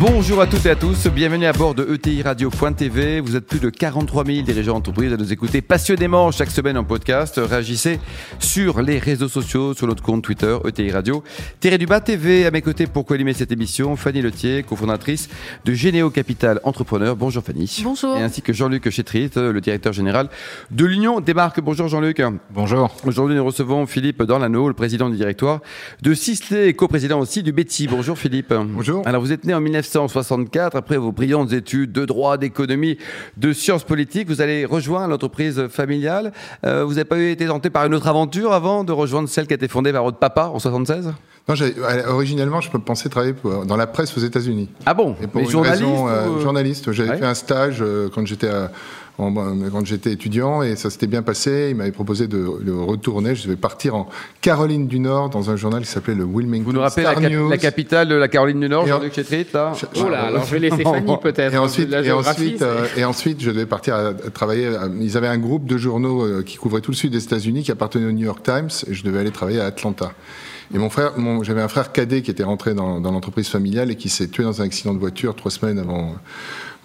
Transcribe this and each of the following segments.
Bonjour à toutes et à tous, bienvenue à bord de ETI Radio.tv. Vous êtes plus de 43 000 dirigeants d'entreprise à nous écouter passionnément chaque semaine en podcast. Réagissez sur les réseaux sociaux, sur notre compte Twitter ETI Radio. Thierry Dubas TV à mes côtés pour co-animer cette émission. Fanny Letier, cofondatrice de Généo Capital Entrepreneur. Bonjour Fanny. Bonjour. Et ainsi que Jean-Luc Chétrit, le directeur général de l'Union des marques. Bonjour Jean-Luc. Bonjour. Aujourd'hui nous recevons Philippe Dorlano, le président du directoire de Sisley et co-président aussi du Betty. Bonjour Philippe. Bonjour. Alors vous êtes né en 1900 1964, après vos brillantes études de droit, d'économie, de sciences politiques, vous allez rejoindre l'entreprise familiale. Euh, vous n'avez pas été tenté par une autre aventure avant de rejoindre celle qui a été fondée par votre papa en 76 non, originellement, je pensais travailler dans la presse aux États-Unis. Ah bon? Et pour journaliste, euh, journaliste. J'avais fait un stage euh, quand j'étais à quand j'étais étudiant et ça s'était bien passé. Il m'avait proposé de, retourner. Je devais partir en Caroline du Nord dans un journal qui s'appelait le Wilmington Vous nous rappelez la, la, capitale de la Caroline du Nord, Jean-Luc Chétrit, là Oh là, alors je vais laisser Fanny peut-être. Et ensuite, et, ensuite, euh, et ensuite, je devais partir à, travailler. ils avaient un groupe de journaux euh, qui couvrait tout le sud des États-Unis qui appartenait au New York Times et je devais aller travailler à Atlanta. Et mon frère, j'avais un frère cadet qui était rentré dans, dans l'entreprise familiale et qui s'est tué dans un accident de voiture trois semaines avant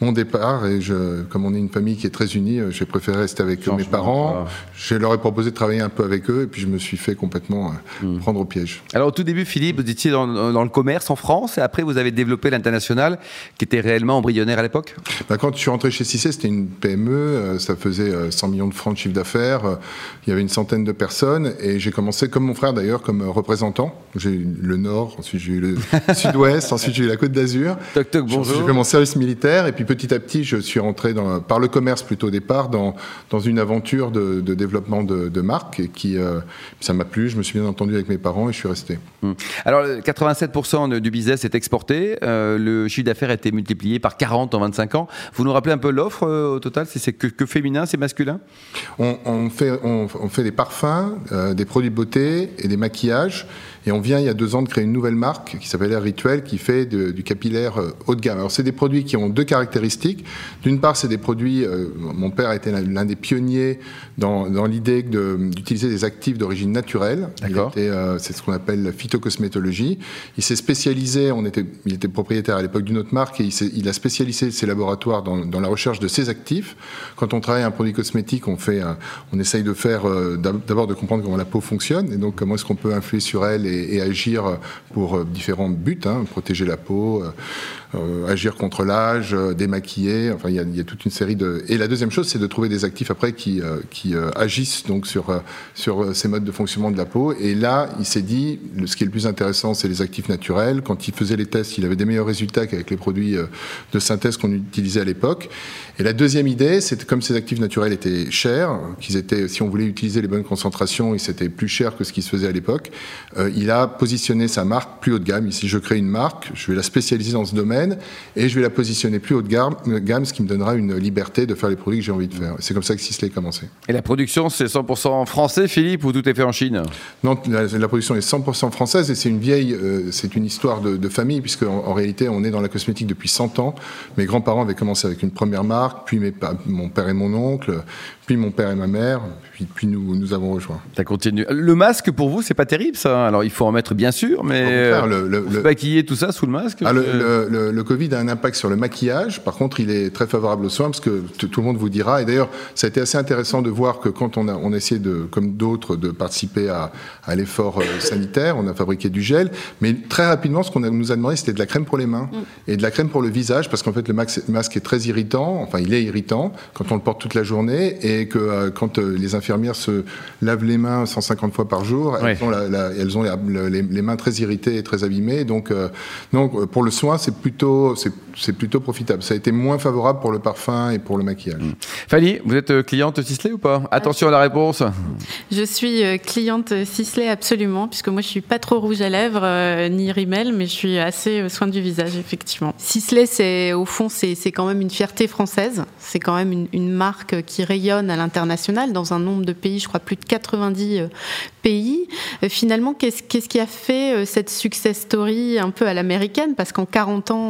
mon départ. Et je, comme on est une famille qui est très unie, euh, j'ai préféré rester avec mes parents. Je leur ai proposé de travailler un peu avec eux et puis je me suis fait complètement euh, hmm. prendre au piège. Alors au tout début, Philippe, vous étiez dans, le commerce en France et après vous avez développé l'international qui était réellement embryonnaire à l'époque? Bah, Quand je suis rentré chez Cissé, c'était une PME, euh, ça faisait 100 millions de francs de chiffre d'affaires, il y avait une centaine de personnes et j'ai commencé comme mon frère d'ailleurs comme représentant. J'ai eu le Nord, ensuite j'ai eu le Sud-Ouest, ensuite j'ai eu la Côte d'Azur. Toc toc, bonjour. J'ai fait mon service militaire et puis petit à petit, je suis rentré dans, par le commerce plutôt au départ dans, dans une aventure de, développement de, de marque et qui, euh, ça m'a plu. Je me suis bien entendu avec mes parents et je suis resté. Hum. Alors, 87% du business est exporté. Euh, le chiffre d'affaires a été multiplié par 40 en 25 ans. Vous nous rappelez un peu l'offre euh, au total? C'est que, que, féminin, c'est masculin? On, fait, on, fait des parfums, des produits de beauté et des maquillages. Et on vient il y a deux ans de créer une nouvelle marque qui s'appelle Air Rituel qui fait du capillaire euh, haut de gamme. Alors c'est des produits qui ont deux caractéristiques. D'une part, c'est des produits, euh, mon père était l'un des pionniers dans, dans l'idée d'utiliser des actifs d'origine naturelle. Euh, c'est ce qu'on appelle la phytocosmétologie. Il s'est spécialisé, on était, il était propriétaire à l'époque d'une autre marque et il, il, a spécialisé ses laboratoires dans, dans, la recherche de ces actifs. Quand on travaille un produit cosmétique, on, fait, on essaye de faire, d'abord de comprendre comment la peau fonctionne et donc comment est-ce qu'on peut influer sur elle et, agir pour euh, différents buts, hein, protéger la peau, euh, agir contre l'âge, démaquiller. Enfin, il y, a, toute une série de. Et la deuxième chose, c'est de trouver des actifs après qui, qui agissent donc sur sur ces modes de fonctionnement de la peau. Et là, il s'est dit, ce qui est le plus intéressant, c'est les actifs naturels. Quand il faisait les tests, il avait des meilleurs résultats qu'avec les produits de synthèse qu'on utilisait à l'époque. Et la deuxième idée, c'est comme ces actifs naturels étaient chers, qu'ils étaient, si on voulait utiliser les bonnes concentrations, c'était plus cher que ce qui se faisait à l'époque. il a positionné sa marque plus haut de gamme. Ici, je crée une marque, je vais la spécialiser dans ce domaine et je vais la positionner plus haut de gamme, ce qui me donnera une liberté de faire les produits que j'ai envie de faire. C'est comme ça que Sisley a commencé. Et la production, c'est 100% français, Philippe, ou tout est fait en Chine? Non, la, production est 100% française et c'est une vieille, euh, c'est une histoire de, famille, puisque en, réalité, on est dans la cosmétique depuis 100 ans. Mes grands-parents avaient commencé avec une première marque, puis mes, mon père et mon oncle, puis mon père et ma mère, puis, puis nous, nous avons rejoint. Ça continue. Le masque, pour vous, c'est pas terrible, ça? Alors, il faut en mettre, bien sûr, mais euh, le, le, le, maquiller tout ça sous le masque? Ah, le, le, Covid a un impact sur le maquillage. Par contre, il est très favorable aux soins, parce que tout le monde vous dira, et d'ailleurs, ça a été assez intéressant de voir que quand on a, on a essayé, de, comme d'autres, de participer à, à l'effort euh, sanitaire, on a fabriqué du gel, mais très rapidement, ce qu'on nous a demandé, c'était de la crème pour les mains mm. et de la crème pour le visage, parce qu'en fait, le masque est très irritant, enfin, il est irritant quand on le porte toute la journée, et que euh, quand euh, les infirmières se lavent les mains 150 fois par jour, elles ont, elles ont les, mains très irritées et très abîmées. Donc, euh, donc pour le soin, c'est plutôt, c'est plutôt profitable. Ça a été moins favorable pour le parfum et pour le maquillage. Mmh. Fanny, vous êtes cliente Sisley ou pas? Attention à la réponse. Je suis cliente Sisley absolument, puisque moi je suis pas trop rouge à lèvres ni rimel, mais je suis assez soin du visage effectivement. Sisley, c'est au fond, c'est quand même une fierté française. C'est quand même une, une marque qui rayonne à l'international dans un nombre de pays, je crois plus de 90 euh, pays. Euh, finalement, qu'est-ce qui a fait euh, cette success story un peu à l'américaine? Parce qu'en 40 ans,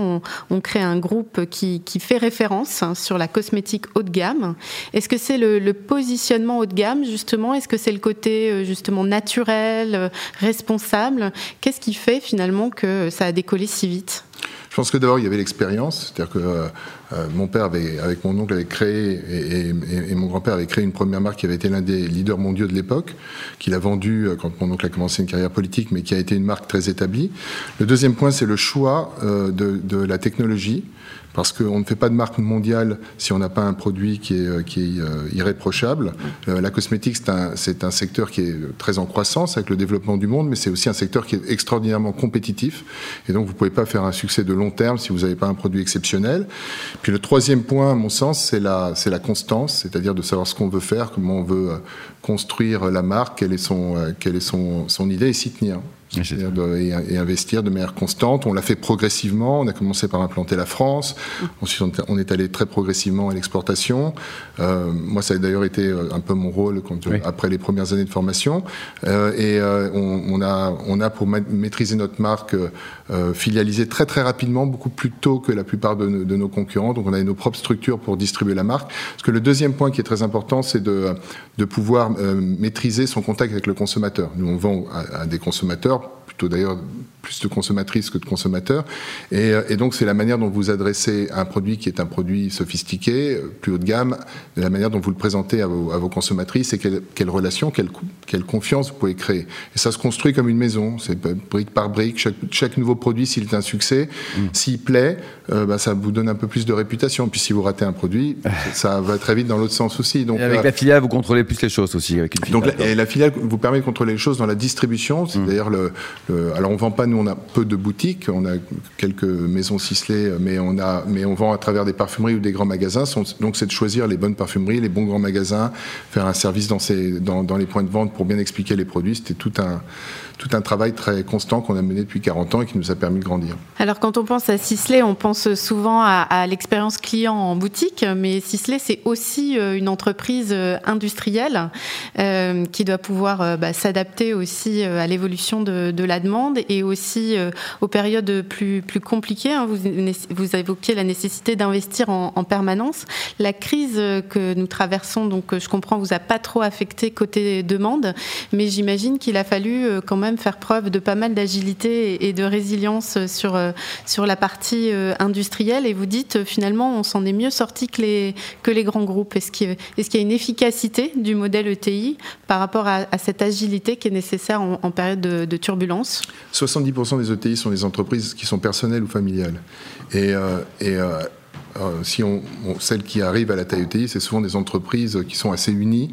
on, crée un groupe qui, fait référence hein, sur la cosmétique haut de gamme. Est-ce que c'est le, positionnement haut de gamme, justement? Est-ce que c'est le côté, euh, justement, naturel, euh, responsable? Qu'est-ce qui fait, finalement, que ça a décollé si vite? Je pense que d'abord, il y avait l'expérience. C'est-à-dire que euh, euh, mon père, avait, avec mon oncle, avait créé, et, mon grand-père avait créé une première marque qui avait été l'un des leaders mondiaux de l'époque, qu'il a vendu euh, quand mon oncle a commencé une carrière politique, mais qui a été une marque très établie. Le deuxième point, c'est le choix de, la technologie parce qu'on ne fait pas de marque mondiale si on n'a pas un produit qui est, euh, euh, irréprochable. Euh, la cosmétique, c'est un, secteur qui est très en croissance avec le développement du monde, mais c'est aussi un secteur qui est extraordinairement compétitif. Et donc, vous ne pouvez pas faire un succès de long terme si vous n'avez pas un produit exceptionnel. Puis le troisième point, à mon sens, c'est la, constance, c'est-à-dire de savoir ce qu'on veut faire, comment on veut construire la marque, quelle est son idée et s'y tenir et, investir de manière constante. On l'a fait progressivement. On a commencé par implanter la France. Ensuite, on est allé très progressivement à l'exportation. Euh, moi, ça a d'ailleurs été euh, un peu mon rôle quand, après les premières années de formation. Euh, et on, a, on a pour maîtriser notre marque filialisé très très rapidement, beaucoup plus tôt que la plupart de, nos concurrents. Donc, on a nos propres structures pour distribuer la marque. Parce que le deuxième point qui est très important, c'est de, de pouvoir maîtriser son contact avec le consommateur. Nous, on vend à des consommateurs plutôt d'ailleurs plus de consommatrices que de consommateurs. Et, euh, et donc, c'est la manière dont vous adressez un produit qui est un produit sophistiqué, euh, plus haut de gamme, de la manière dont vous le présentez à vos, à vos consommatrices et quelle, quelle relation, quelle, quelle, confiance vous pouvez créer. Et ça se construit comme une maison, c'est brique par brique. Chaque, chaque nouveau produit, s'il est un succès, mm. s'il plaît, euh, bah, ça vous donne un peu plus de réputation. Puis si vous ratez un produit, ça va très vite dans l'autre sens aussi. Donc, et avec la filiale, vous contrôlez plus les choses aussi. Avec une donc, la, et la filiale vous permet de contrôler les choses dans la distribution. C'est d'ailleurs le, le, alors on vend pas on a peu de boutiques, on a quelques maisons ciselées, mais on, a, mais on vend à travers des parfumeries ou des grands magasins. Donc, c'est de choisir les bonnes parfumeries, les bons grands magasins, faire un service dans, ces, dans, les points de vente pour bien expliquer les produits. C'était tout un, tout un travail très constant qu'on a mené depuis 40 ans et qui nous a permis de grandir. Alors quand on pense à Sisley, on pense souvent à, l'expérience client en boutique, mais Sisley c'est aussi euh, une entreprise euh, industrielle euh, qui doit pouvoir bah, s'adapter aussi à l'évolution de, la demande et aussi aux périodes plus, compliquées. Hein. Vous, vous évoquiez la nécessité d'investir en, en, permanence. La crise que nous traversons, donc je comprends, vous a pas trop affecté côté demande, mais j'imagine qu'il a fallu quand même faire preuve de pas mal d'agilité et de résilience sur, euh, la partie euh, industrielle. Et vous dites, euh, finalement, on s'en est mieux sorti que les, grands groupes. Est-ce qu'il y a une efficacité du modèle ETI par rapport à, cette agilité qui est nécessaire en, période de, turbulence? 70% des ETI sont des entreprises qui sont personnelles ou familiales. Et, et si on, celles qui arrivent à la taille ETI, c'est souvent des entreprises qui sont assez unies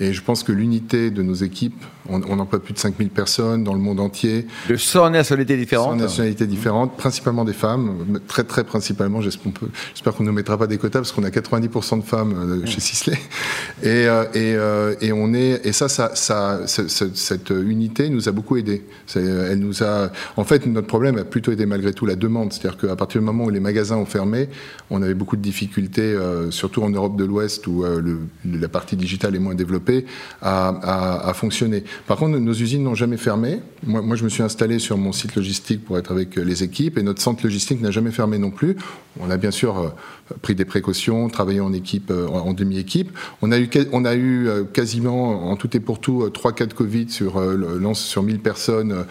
et je pense que l'unité de nos équipes, on, on emploie plus de 5000 personnes dans le monde entier. De 100 nationalités différentes 100 nationalités différentes, principalement des femmes, très très principalement, j'espère qu'on ne nous mettra pas des quotas parce qu'on a 90% de femmes euh, chez Sisley. Et, euh, et, euh, et, on est, et ça, ça, ça cette unité nous a beaucoup aidé. Elle nous a, en fait, notre problème a plutôt été malgré tout la demande. C'est-à-dire qu'à partir du moment où les magasins ont fermé, on avait beaucoup de difficultés, surtout en Europe de l'Ouest où le, la partie digitale est moins développée à, fonctionner. Par contre, nos usines n'ont jamais fermé. Moi, je me suis installé sur mon site logistique pour être avec les équipes et notre centre logistique n'a jamais fermé non plus. On a bien sûr euh, pris des précautions, travaillé en équipe, euh, en demi-équipe. On a eu, on a eu euh, quasiment, en tout et pour tout, trois cas de Covid sur, sur 1000 personnes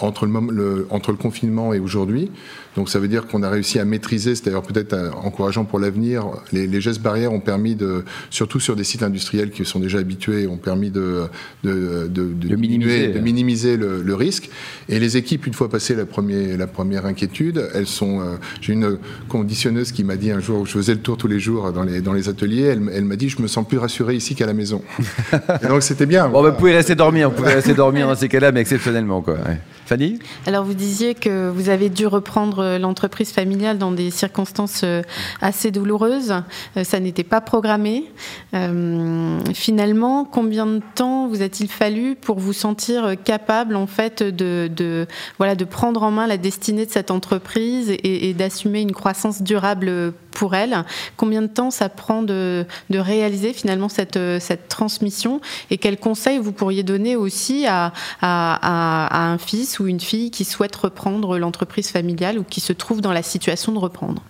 entre le confinement et aujourd'hui. Donc ça veut dire qu'on a réussi à maîtriser, c'est d'ailleurs peut-être encourageant pour l'avenir, les, gestes barrières ont permis de, surtout sur des sites industriels qui sont déjà habitués, ont permis de, de, de, minimiser, de minimiser le, risque. Et les équipes, une fois passé la, première, la première inquiétude, elles sont... J'ai une conditionneuse qui m'a dit un jour, je faisais le tour tous les jours dans les, dans les ateliers, elle, elle m'a dit, je me sens plus rassuré ici qu'à la maison. donc c'était bien. Bon, bah, vous pouvez rester dormir, vous pouvez rester dormir dans ces cas-là, mais exceptionnellement. Quoi. Alors vous disiez que vous avez dû reprendre l'entreprise familiale dans des circonstances euh, assez douloureuses. Euh, ça n'était pas programmé. Euh, finalement, combien de temps vous a-t-il fallu pour vous sentir capable en fait de, prendre en main la destinée de cette entreprise et, d'assumer une croissance durable pour elles. Combien de temps ça prend de, réaliser finalement cette, transmission? Et quels conseils vous pourriez donner aussi à, un fils ou une fille qui souhaite reprendre l'entreprise familiale ou qui se trouve dans la situation de reprendre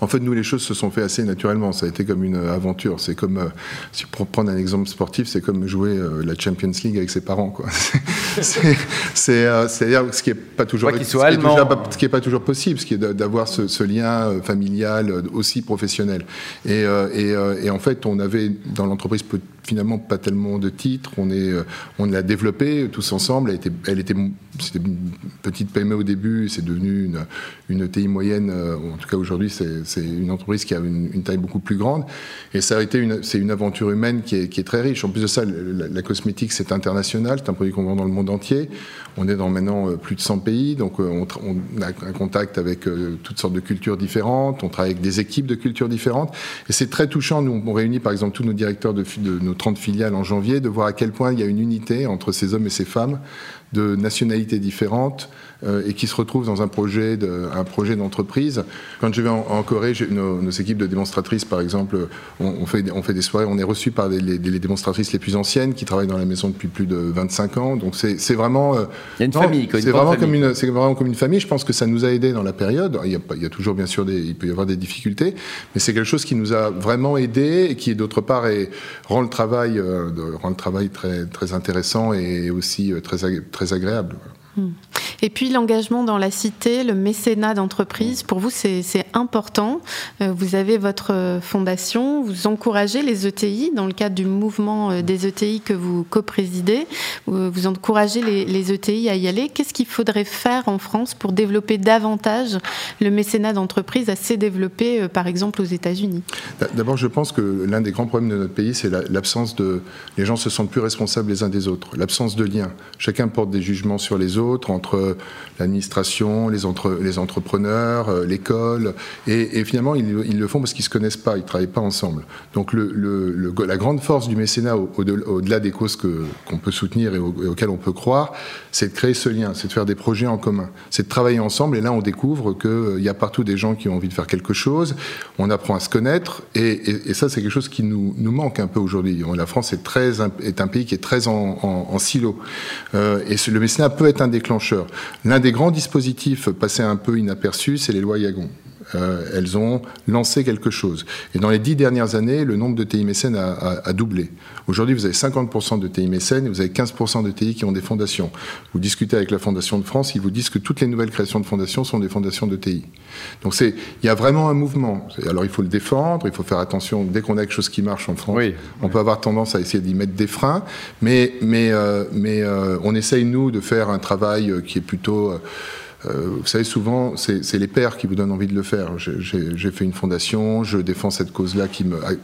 en fait, nous, les choses se sont fait assez naturellement. Ça a été comme une aventure. C'est comme, euh, si pour prendre un exemple sportif, c'est comme jouer euh, la Champions League avec ses parents. C'est, euh, c'est-à-dire ce qui est pas toujours, ce, soit allemand. ce qui est pas toujours possible, ce qui est d'avoir ce, ce, lien familial aussi professionnel. Et, et, et, en fait, on avait dans l'entreprise finalement pas tellement de titres. On, est, on l'a développé tous ensemble. Elle était, elle était, c'était une petite PME au début, c'est devenu une, une ETI moyenne. En tout cas, aujourd'hui, c'est, c'est une entreprise qui a une, taille beaucoup plus grande. Et ça a été une, c'est une aventure humaine qui est, qui est, très riche. En plus de ça, la, cosmétique, c'est international. C'est un produit qu'on vend dans le monde entier. On est dans maintenant euh, plus de 100 pays. Donc, euh, on, a un contact avec euh, toutes sortes de cultures différentes. On travaille avec des équipes de cultures différentes. Et c'est très touchant. Nous, on réunit, par exemple, tous nos directeurs de, de 30 filiales en janvier, de voir à quel point il y a une unité entre ces hommes et ces femmes de nationalités différentes et qui se retrouvent dans un projet de, un projet d'entreprise. Quand je vais en, Corée, nos, nos, équipes de démonstratrices, par exemple, on, fait, on fait des soirées, on est reçu par les, les, démonstratrices les plus anciennes qui travaillent dans la maison depuis plus de 25 ans. Donc c'est vraiment. Euh, il y a une famille. C'est vraiment comme une, c'est vraiment comme une famille. Je pense que ça nous a aidé dans la période. Il y a, il y a toujours bien sûr des, il peut y avoir des difficultés, mais c'est quelque chose qui nous a vraiment aidé et qui d'autre part est, rend le travail, euh, rend le travail très très intéressant et aussi très très agréable. Et puis l'engagement dans la cité, le mécénat d'entreprise, pour vous c'est important. Euh, vous avez votre fondation, vous encouragez les ETI dans le cadre du mouvement euh, des ETI que vous co-présidez, vous encouragez les, ETI à y aller. Qu'est-ce qu'il faudrait faire en France pour développer davantage le mécénat d'entreprise assez développé euh, par exemple aux États-Unis? D'abord je pense que l'un des grands problèmes de notre pays c'est l'absence de... Les gens se sentent plus responsables les uns des autres, l'absence de lien. Chacun porte des jugements sur les autres entre l'administration, les, entre, les entrepreneurs, euh, l'école, et, finalement ils, le font parce qu'ils se connaissent pas, ils travaillent pas ensemble. Donc la grande force du mécénat, au-delà des causes qu'on peut soutenir et, auxquelles on peut croire, c'est de créer ce lien, c'est de faire des projets en commun, c'est de travailler ensemble. Et là, on découvre qu'il euh, y a partout des gens qui ont envie de faire quelque chose. On apprend à se connaître, et, et ça, c'est quelque chose qui nous, nous manque un peu aujourd'hui. La France est très est un pays qui est très en, en, silo, euh, et le mécénat peut être un déclencheur. L'un des grands dispositifs passés un peu inaperçus, c'est les lois Yagon. Euh, elles ont lancé quelque chose. Et dans les dix dernières années, le nombre de TI mécènes a, doublé. Aujourd'hui, vous avez 50% de TI mécènes et vous avez 15% de TI qui ont des fondations. Vous discutez avec la Fondation de France, ils vous disent que toutes les nouvelles créations de fondations sont des fondations de TI. Donc c'est, il y a vraiment un mouvement. Alors il faut le défendre, il faut faire attention. Dès qu'on a quelque chose qui marche en France, on peut avoir tendance à essayer d'y mettre des freins, mais mais euh, mais euh, on essaye nous de faire un travail qui est plutôt euh, vous savez, souvent, c'est les pères qui vous donnent envie de le faire. J'ai fait une fondation, je défends cette cause-là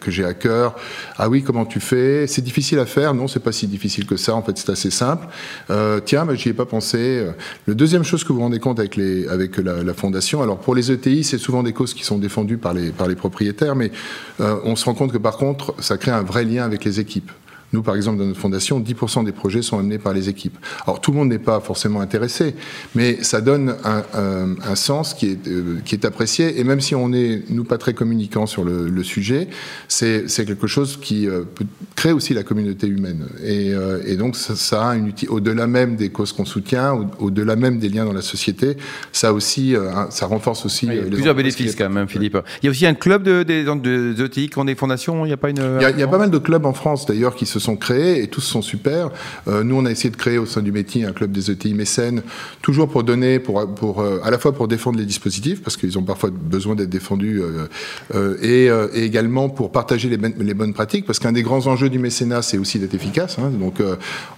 que j'ai à cœur. Ah oui, comment tu fais? C'est difficile à faire Non, c'est pas si difficile que ça. En fait, c'est assez simple. Euh, tiens, bah, j'y ai pas pensé. Le deuxième chose que vous vous rendez compte avec, les, avec la, la fondation, alors pour les ETI, c'est souvent des causes qui sont défendues par les, par les propriétaires, mais euh, on se rend compte que par contre, ça crée un vrai lien avec les équipes. Nous, par exemple, dans notre fondation, 10% des projets sont amenés par les équipes. Alors, tout le monde n'est pas forcément intéressé, mais ça donne un, un, sens qui est, euh, qui est apprécié. Et même si on est, nous, pas très communicants sur le, le sujet, c'est quelque chose qui euh, peut créer aussi la communauté humaine. Et, euh, et donc, ça, ça, a une utilité, au-delà même des causes qu'on soutient, au-delà même des liens dans la société, ça aussi, ça renforce aussi. il y a plusieurs bénéfices quand même, Philippe. Il y a aussi un club de, de, de, de, ETI qui ont des fondations, il n'y a pas une. Il y a, il y a pas mal de clubs en France, d'ailleurs, qui se se sont créés et tous sont super. Euh, nous, on a essayé de créer au sein du métier un club des ETI mécènes, toujours pour donner, pour, euh, à la fois pour défendre les dispositifs, parce qu'ils ont parfois besoin d'être défendus, euh, et, également pour partager les, bonnes pratiques, parce qu'un des grands enjeux du mécénat, c'est aussi d'être efficace. Hein. donc,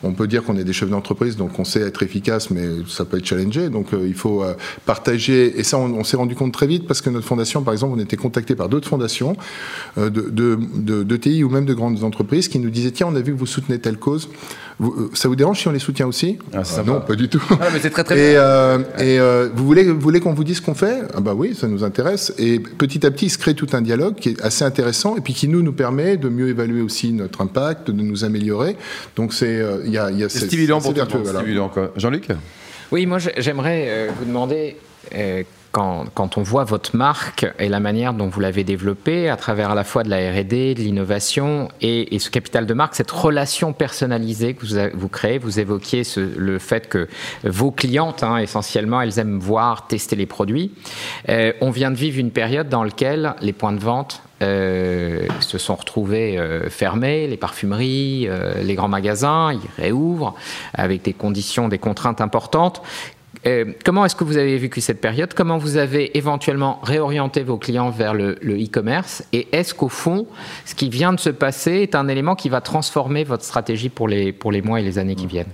on peut dire qu'on est des chefs d'entreprise, donc on sait être efficace, mais ça peut être challengé. Donc, il faut partager, et ça, on, s'est rendu compte très vite, parce que notre fondation, par exemple, on était contacté par d'autres fondations, de, de, de, de ou même de grandes entreprises, qui nous disaient, tiens, on a vu que vous soutenez telle cause. Euh, ça vous dérange si on les soutient aussi? Ah, Non, pas du tout. Ah, mais c'est très très et, euh, et euh, vous voulez, vous voulez qu'on vous dise ce qu'on fait? Ah bah oui, ça nous intéresse. Et petit à petit, il se crée tout un dialogue qui est assez intéressant et puis qui nous nous permet de mieux évaluer aussi notre impact, de nous améliorer. Donc c'est il y a, y a stimulant pour Jean-Luc? Oui, moi j'aimerais vous demander quand, on voit votre marque et la manière dont vous l'avez développée à travers à la fois de la R&D, de l'innovation et, ce capital de marque, cette relation personnalisée que vous, créez, vous évoquiez le fait que vos clientes, hein, essentiellement, elles aiment voir, tester les produits. Euh, on vient de vivre une période dans laquelle les points de vente euh, se sont retrouvés euh, fermés, les parfumeries, les grands magasins, ils réouvrent avec des conditions, des contraintes importantes. Euh, comment est-ce que vous avez vécu cette période? Comment vous avez éventuellement réorienté vos clients vers le e-commerce? Et est-ce qu'au fond, ce qui vient de se passer est un élément qui va transformer votre stratégie pour les, pour les mois et les années qui viennent?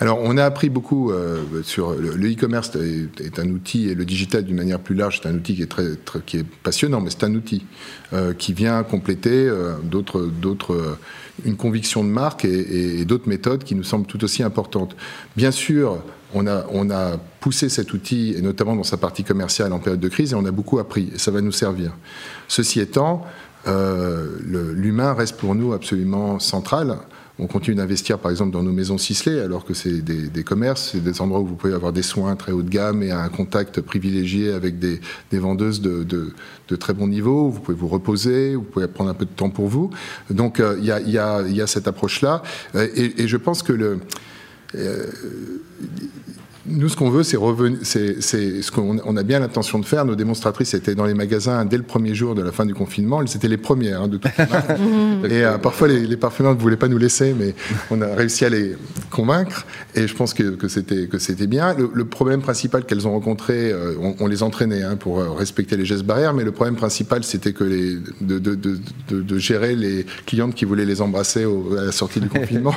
Alors, on a appris beaucoup euh, sur le e-commerce est, est, un outil et le digital d'une manière plus large, c'est un outil qui est très, très, qui est passionnant, mais c'est un outil euh, qui vient compléter euh, d'autres, d'autres, euh, une conviction de marque et, et, et d'autres méthodes qui nous semblent tout aussi importantes. Bien sûr, on a, on a poussé cet outil, et notamment dans sa partie commerciale en période de crise, et on a beaucoup appris, et ça va nous servir. Ceci étant, euh, l'humain reste pour nous absolument central. On continue d'investir, par exemple, dans nos maisons ciselées, alors que c'est des, commerces, c'est des endroits où vous pouvez avoir des soins très haut de gamme et un contact privilégié avec des, vendeuses de, très bon niveau. Vous pouvez vous reposer, vous pouvez prendre un peu de temps pour vous. Donc, il euh, y, a, y, a, cette approche-là. Euh, et, et, je pense que le. Euh, nous, ce qu'on veut, c'est c'est ce qu'on on a bien l'intention de faire. Nos démonstratrices étaient dans les magasins dès le premier jour de la fin du confinement. Elles étaient les premières hein, de toutes les Et euh, parfois, les, les, parfumeurs ne voulaient pas nous laisser, mais on a réussi à les convaincre. Et je pense que, que c'était que c'était bien. Le, le, problème principal qu'elles ont rencontré, euh, on, on, les entraînait hein, pour euh, respecter les gestes barrières, mais le problème principal, c'était que les, de, de, de, de, gérer les clientes qui voulaient les embrasser au, à la sortie du confinement,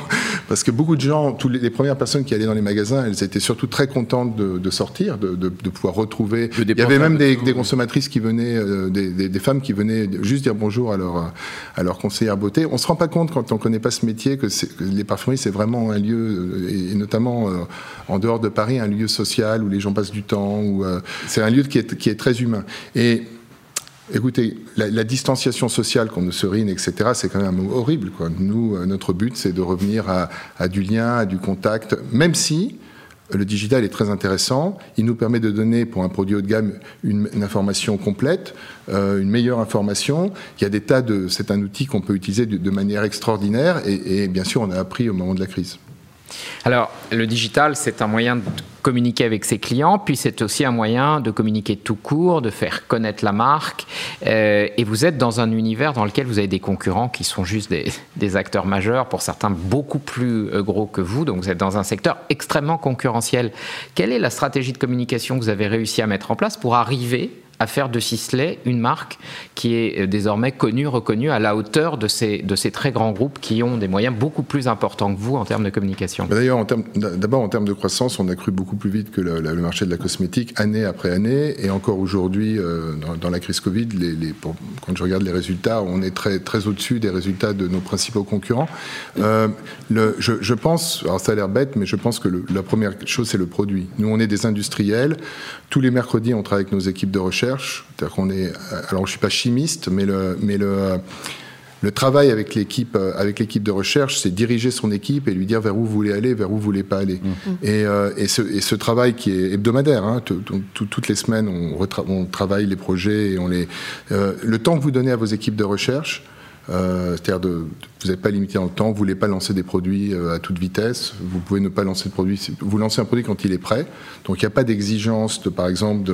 parce que beaucoup de gens, tous les, les premières personnes qui allaient dans les magasins, elles étaient surtout très contente de, de sortir, de, de, de, pouvoir retrouver. Il y avait même des, des, consommatrices qui venaient, euh, des, des, femmes qui venaient juste dire bonjour à leur, à leur conseillère beauté. On se rend pas compte quand on connaît pas ce métier que, que les parfumeries c'est vraiment un lieu, et, et notamment euh, en dehors de Paris, un lieu social où les gens passent du temps. Où, euh, c'est un lieu qui est, qui est très humain. Et Écoutez, la, la distanciation sociale qu'on nous serine, etc., c'est quand même horrible. Quoi. Nous, notre but, c'est de revenir à, à, du lien, à du contact, même si le digital est très intéressant. Il nous permet de donner pour un produit haut de gamme une, information complète, euh, une meilleure information. Il y a des tas de. C'est un outil qu'on peut utiliser de, de manière extraordinaire et, et, bien sûr, on a appris au moment de la crise. Alors, le digital, c'est un moyen de communiquer avec ses clients, puis c'est aussi un moyen de communiquer tout court, de faire connaître la marque. Euh, et vous êtes dans un univers dans lequel vous avez des concurrents qui sont juste des, des acteurs majeurs, pour certains beaucoup plus euh, gros que vous. Donc vous êtes dans un secteur extrêmement concurrentiel. Quelle est la stratégie de communication que vous avez réussi à mettre en place pour arriver à faire de Sisley une marque qui est euh, désormais connue, reconnue à la hauteur de ces, de ces très grands groupes qui ont des moyens beaucoup plus importants que vous en termes de communication D'ailleurs, d'abord en termes de croissance, on a cru beaucoup plus vite que le, marché de la cosmétique, année après année, et encore aujourd'hui, euh, dans, la crise Covid, quand je regarde les résultats, on est très, très au-dessus des résultats de nos principaux concurrents. Euh, je, pense, alors ça a l'air bête, mais je pense que la première chose, c'est le produit. Nous, on est des industriels. Tous les mercredis, on travaille avec nos équipes de recherche recherche. qu'on est, alors je suis pas chimiste, mais le, mais le, le travail avec l'équipe, avec l'équipe de recherche, c'est diriger son équipe et lui dire vers où vous voulez aller, vers où vous voulez pas aller. Mmh. Et, euh, et, ce, et, ce, travail qui est hebdomadaire, hein, toutes les semaines, on, on, travaille les projets et on les. Euh, le temps que vous donnez à vos équipes de recherche, euh, c'est-à-dire de, vous n'êtes pas limité dans le temps, vous voulez pas lancer des produits euh, à toute vitesse, vous pouvez ne pas lancer de produit, vous lancez un produit quand il est prêt. Donc il n'y a pas d'exigence, de, par exemple,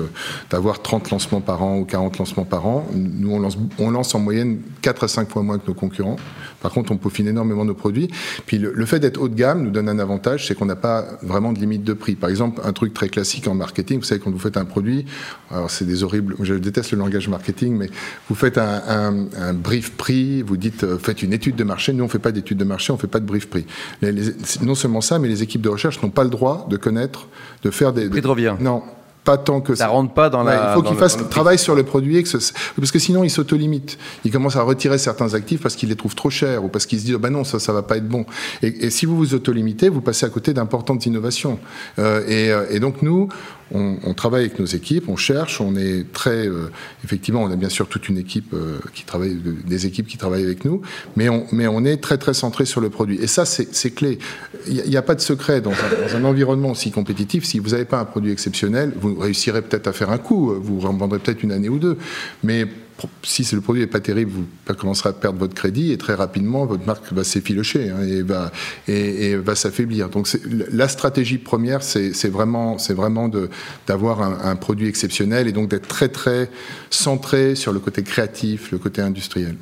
d'avoir 30 lancements par an ou 40 lancements par an. Nous, on lance, on lance en moyenne 4 à 5 fois moins que nos concurrents. Par contre, on peaufine énormément nos produits. Puis le, le fait d'être haut de gamme nous donne un avantage, c'est qu'on n'a pas vraiment de limite de prix. Par exemple, un truc très classique en marketing, vous savez, quand vous faites un produit, alors c'est des horribles, je déteste le langage marketing, mais vous faites un, un, un brief prix, vous dites, euh, faites une étude de marché. Nous, on ne fait pas d'études de marché, on ne fait pas de brief prix. Les, les, non seulement ça, mais les équipes de recherche n'ont pas le droit de connaître, de faire des. Prix de revient. Non, pas tant que ça. Ça rentre pas dans ouais, la. Il faut qu'il fasse travail sur le produit, que ce, parce que sinon il s'auto-limite. Il commence à retirer certains actifs parce qu'il les trouve trop chers ou parce qu'il se dit oh ben non ça ça va pas être bon. Et, et si vous vous auto-limitez, vous passez à côté d'importantes innovations. Euh, et, et, donc nous, on, travaille avec nos équipes, on cherche, on est très, effectivement, on a bien sûr toute une équipe qui travaille, des équipes qui travaillent avec nous, mais on, est très très centré sur le produit. Et ça, c'est clé. Il n'y a, pas de secret dans un, dans un environnement aussi compétitif. Si vous n'avez pas un produit exceptionnel, vous réussirez peut-être à faire un coup, vous en vendrez peut-être une année ou deux, mais si le produit n'est pas terrible, vous commencerez à perdre votre crédit et très rapidement, votre marque va s'effilocher hein, et va, et, va s'affaiblir. Donc la stratégie première, c'est vraiment, vraiment d'avoir un, un, produit exceptionnel et donc d'être très très centré sur le côté créatif, le côté industriel.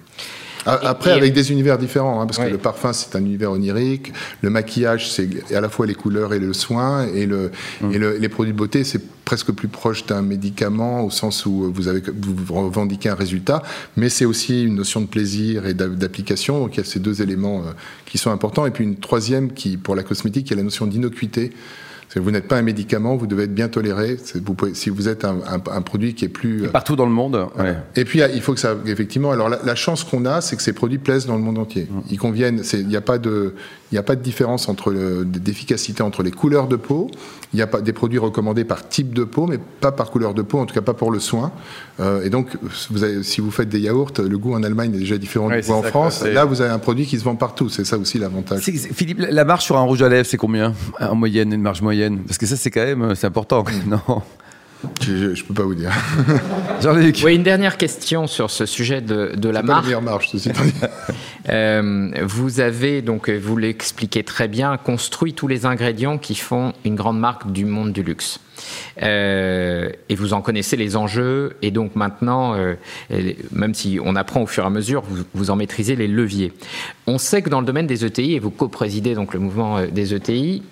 Après, avec des univers différents, hein, parce que le parfum, c'est un univers onirique, le maquillage, c'est à la fois les couleurs et le soin, et, le, mm. et les produits de beauté, c'est presque plus proche d'un médicament, au sens où vous, avez, vous revendiquez un résultat, mais c'est aussi une notion de plaisir et d'application, donc il y a ces deux éléments euh, qui sont importants. Et puis une troisième, qui, pour la cosmétique, il y a la notion d'innocuité. Vous n'êtes pas un médicament, vous devez être bien toléré. Vous pouvez, si vous êtes un, un, produit qui est plus et partout dans le monde. Ouais. Et puis il faut que ça, effectivement. Alors la, chance qu'on a, c'est que ces produits plaisent dans le monde entier. Mm. Ils conviennent. Il n'y a pas de, il n'y a pas de différence entre d'efficacité entre les couleurs de peau. Il n'y a pas des produits recommandés par type de peau, mais pas par couleur de peau, en tout cas pas pour le soin. Euh, et donc, vous avez, si vous faites des yaourts, le goût en Allemagne est déjà différent du goût en France. Là, vous avez un produit qui se vend partout. C'est ça aussi l'avantage. Philippe, la marge sur un rouge à lèvres, c'est combien? En moyenne, une marge moyenne? Parce que ça, c'est quand même, c'est important. Non je, ne peux pas vous dire. Jean-Luc. Oui, une dernière question sur ce sujet de, de la marque. Pas marche, ceci euh, vous avez, donc, vous l'expliquez très bien, construit tous les ingrédients qui font une grande marque du monde du luxe. Euh, et vous en connaissez les enjeux, et donc maintenant, euh, même si on apprend au fur et à mesure, vous, vous, en maîtrisez les leviers. On sait que dans le domaine des ETI, et vous co-présidez donc le mouvement des ETI,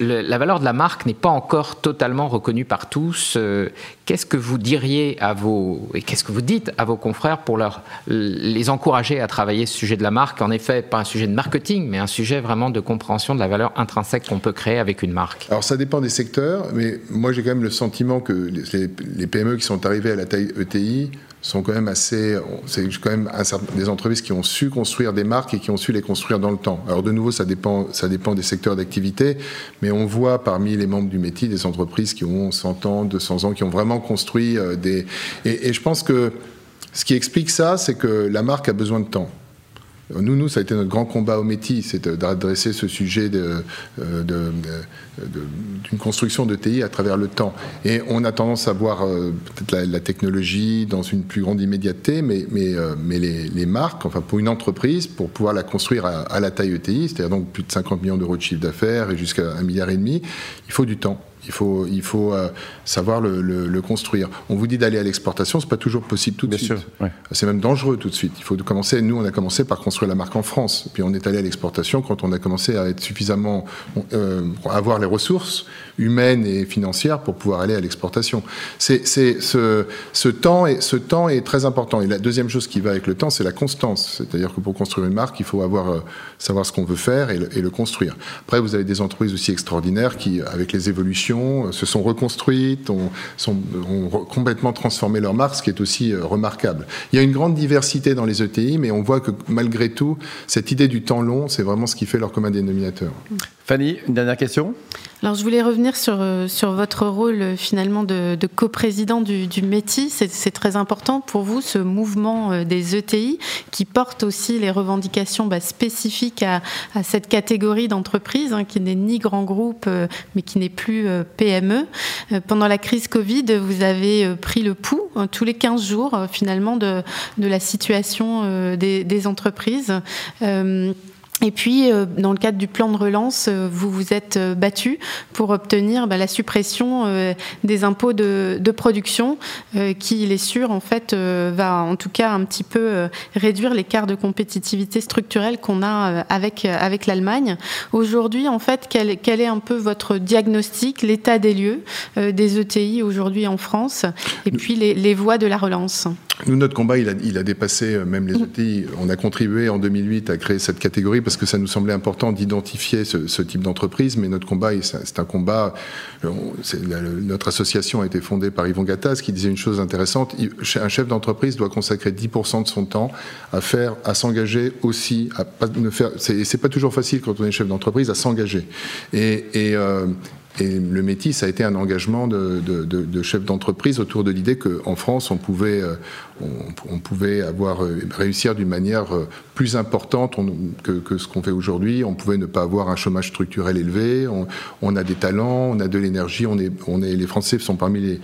la valeur de la marque n'est pas encore totalement reconnue par tous. Euh, qu'est-ce que vous diriez à vos et qu'est-ce que vous dites à vos confrères pour leur les encourager à travailler ce sujet de la marque? En effet, pas un sujet de marketing, mais un sujet vraiment de compréhension de la valeur intrinsèque qu'on peut créer avec une marque. Alors ça dépend des secteurs, mais moi j'ai quand même le sentiment que les, les PME qui sont arrivées à la taille ETI sont quand même assez. C'est quand même des entreprises qui ont su construire des marques et qui ont su les construire dans le temps. Alors de nouveau, ça dépend, ça dépend des secteurs d'activité, mais on voit parmi les membres du métier des entreprises qui ont 100 ans, 200 ans, qui ont vraiment construit euh, des. Et, et je pense que ce qui explique ça, c'est que la marque a besoin de temps. Nous, nous, ça a été notre grand combat au métier, c'est d'adresser ce sujet euh, d'une construction de TI à travers le temps. Et on a tendance à voir euh, peut-être la, technologie dans une plus grande immédiateté, mais, euh, les, marques, enfin pour une entreprise, pour pouvoir la construire à, la taille ETI, c'est-à-dire donc plus de 50 millions d'euros de chiffre d'affaires et jusqu'à un milliard et demi, il faut du temps. Il faut, il faut euh, savoir le, construire. On vous dit d'aller à l'exportation, c'est pas toujours possible tout de suite. C'est même dangereux tout de suite. Il faut commencer. Nous, on a commencé par construire la marque en France, puis on est allé à l'exportation quand on a commencé à être suffisamment, euh, avoir les ressources humaines et financières pour pouvoir aller à l'exportation. C'est ce, ce temps est ce temps est très important. Et la deuxième chose qui va avec le temps, c'est la constance. C'est-à-dire que pour construire une marque, il faut avoir euh, savoir ce qu'on veut faire et le, et le construire. Après, vous avez des entreprises aussi extraordinaires qui, avec les évolutions euh, se sont reconstruites, ont, complètement transformé leur marque, ce qui est aussi euh, remarquable. Il y a une grande diversité dans les ETI, mais on voit que malgré tout, cette idée du temps long, c'est vraiment ce qui fait leur commun dénominateur. Fanny, une dernière question? Alors, je voulais revenir sur, euh, sur votre rôle finalement de, de coprésident du, du METI. C'est très important pour vous, ce mouvement des ETI qui porte aussi les revendications bah, spécifiques à, à, cette catégorie d'entreprise hein, qui n'est ni grand groupe mais qui n'est plus PME. Pendant la crise Covid, vous avez pris le pouls hein, tous les 15 jours finalement de, la situation des entreprises. Et puis, euh, dans le cadre du plan de relance, euh, vous vous êtes euh, battu pour obtenir bah, la suppression des impôts de, de production, qui, il est sûr, en fait, va en tout cas un petit peu réduire l'écart de compétitivité structurelle qu'on a avec avec l'Allemagne. Aujourd'hui, en fait, quel, quel, est un peu votre diagnostic, l'état des lieux des ETI aujourd'hui en France, et puis les, les voies de la relance? Nous, notre combat, il a, il a dépassé même les ETI. On a contribué en 2008 à créer cette catégorie parce que ça nous semblait important d'identifier ce, type d'entreprise, mais notre combat, c'est un combat. notre association a été fondée par Yvon Gattaz qui disait une chose intéressante un chef d'entreprise doit consacrer 10% de son temps à faire, à s'engager aussi, à pas ne faire. C'est pas toujours facile quand on est chef d'entreprise à s'engager. Et, euh, Et le métis a été un engagement de, de, de, de chef d'entreprise autour de l'idée qu'en France, on pouvait, euh, euh, réussir d'une manière euh, plus importante que, ce qu'on fait aujourd'hui. On pouvait ne pas avoir un chômage structurel élevé. On, a des talents, on a de l'énergie. On est, les Français sont parmi les,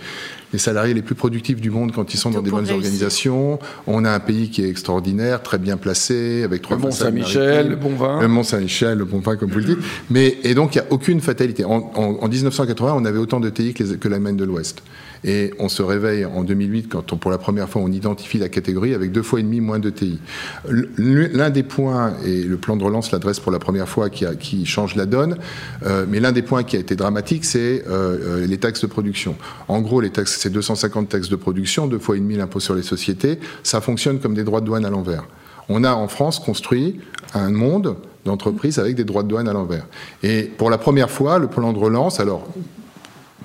les salariés les plus productifs du monde quand ils sont dans des bonnes réussir. organisations. On a un pays qui est extraordinaire, très bien placé, avec trois le Mont Saint-Michel, le bon vin. Le Mont Saint-Michel, le bon vin, comme vous le dites. Mais et donc il n'y a aucune fatalité. En, en, en 1980, on avait autant de TI que, les, que l'Allemagne de l'Ouest. Et on se réveille en 2008 quand on, pour la première fois on identifie la catégorie avec deux fois et demi moins de TI. L'un des points, et le plan de relance l'adresse pour la première fois qui, a, qui change la donne, euh, mais l'un des points qui a été dramatique, c'est euh, les taxes de production. En gros, les taxes, c'est 250 taxes de production, deux fois et demi l'impôt sur les sociétés. Ça fonctionne comme des droits de douane à l'envers. On a en France construit un monde d'entreprises avec des droits de douane à l'envers. Et pour la première fois, le plan de relance, alors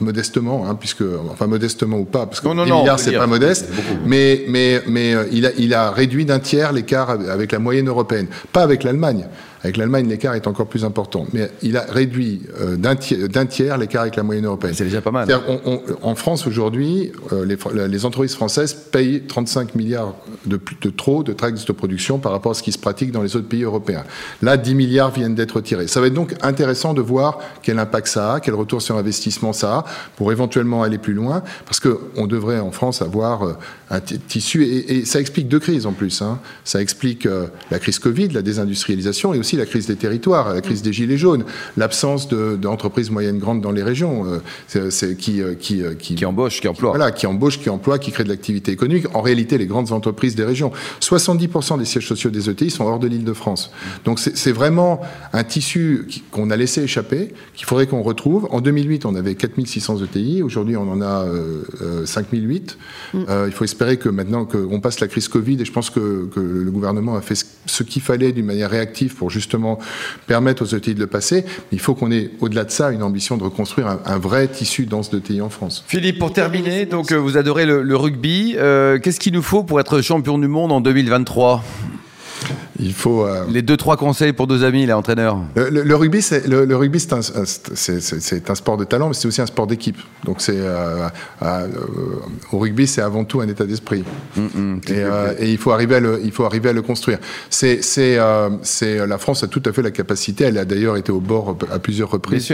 modestement, hein, puisque enfin modestement ou pas, parce que non, 10 milliards c'est pas modeste, mais mais mais euh, il a il a réduit d'un tiers l'écart avec la moyenne européenne, pas avec l'Allemagne. Avec l'Allemagne, l'écart est encore plus important. Mais il a réduit euh, d'un tiers, tiers l'écart avec la moyenne européenne. C'est déjà pas mal. On, on, en France, aujourd'hui, euh, les, les, entreprises françaises payent 35 milliards de, de trop de taxes de production par rapport à ce qui se pratique dans les autres pays européens. Là, 10 milliards viennent d'être tirés. Ça va être donc intéressant de voir quel impact ça a, quel retour sur investissement ça a, pour éventuellement aller plus loin, parce qu'on devrait en France avoir euh, un tissu, et, et, ça explique deux crises en plus. Hein. Ça explique euh, la crise Covid, la désindustrialisation, et aussi la crise des territoires, la crise des gilets jaunes, l'absence d'entreprises de, moyennes grandes dans les régions, euh, c'est, qui, euh, qui, qui, qui embauchent, qui emploient. Voilà, qui embauchent, qui emploient, qui créent de l'activité économique. En réalité, les grandes entreprises des régions, 70% des sièges sociaux des ETI sont hors de l'île de France. Donc c'est vraiment un tissu qu'on a laissé échapper, qu'il faudrait qu'on retrouve. En 2008, on avait 4600 ETI, aujourd'hui on en a euh, 5008. Mm. Euh, il faut espérer que maintenant qu'on passe la crise Covid, et je pense que, que le gouvernement a fait ce qu'il fallait d'une manière réactive pour justement permettre aux ETI de le passer. Il faut qu'on ait, au-delà de ça, une ambition de reconstruire un, vrai tissu dense d'ETI en France. Philippe, pour terminer, donc euh, vous adorez le, le rugby. Euh, Qu'est-ce qu'il nous faut pour être champion du monde en 2023 il faut euh... les deux trois conseils pour deux amis, là, entraîneurs. Le, le, le rugby, c'est le, le, rugby, c'est un, c'est un sport de talent, mais c'est aussi un sport d'équipe. Donc c'est euh, euh, au rugby, c'est avant tout un état d'esprit. Mm -hmm, et, euh, et, il faut arriver à le, il faut arriver à le construire. C'est c'est c'est la France a tout à fait la capacité. Elle a d'ailleurs été au bord à plusieurs reprises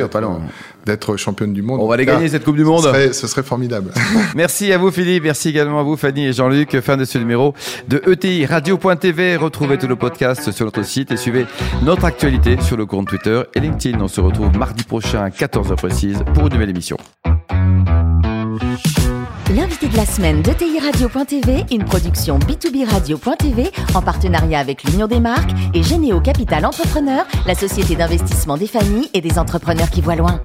d'être championne du monde. On va aller gagner cette Coupe du Monde. Ce serait, ce serait formidable. merci à vous Philippe, merci également à vous Fanny et Jean-Luc. Fin de ce numéro de ETI Radio.tv. Retrouvez tout le sur notre site et suivez notre actualité sur le compte Twitter et LinkedIn. On se retrouve mardi prochain à 14h précise pour une nouvelle émission. L'invité de la semaine de TI Radio.tv, une production B2B Radio.tv en partenariat avec l'Union des marques et Généo Capital Entrepreneur, la société d'investissement des familles et des entrepreneurs qui voient loin.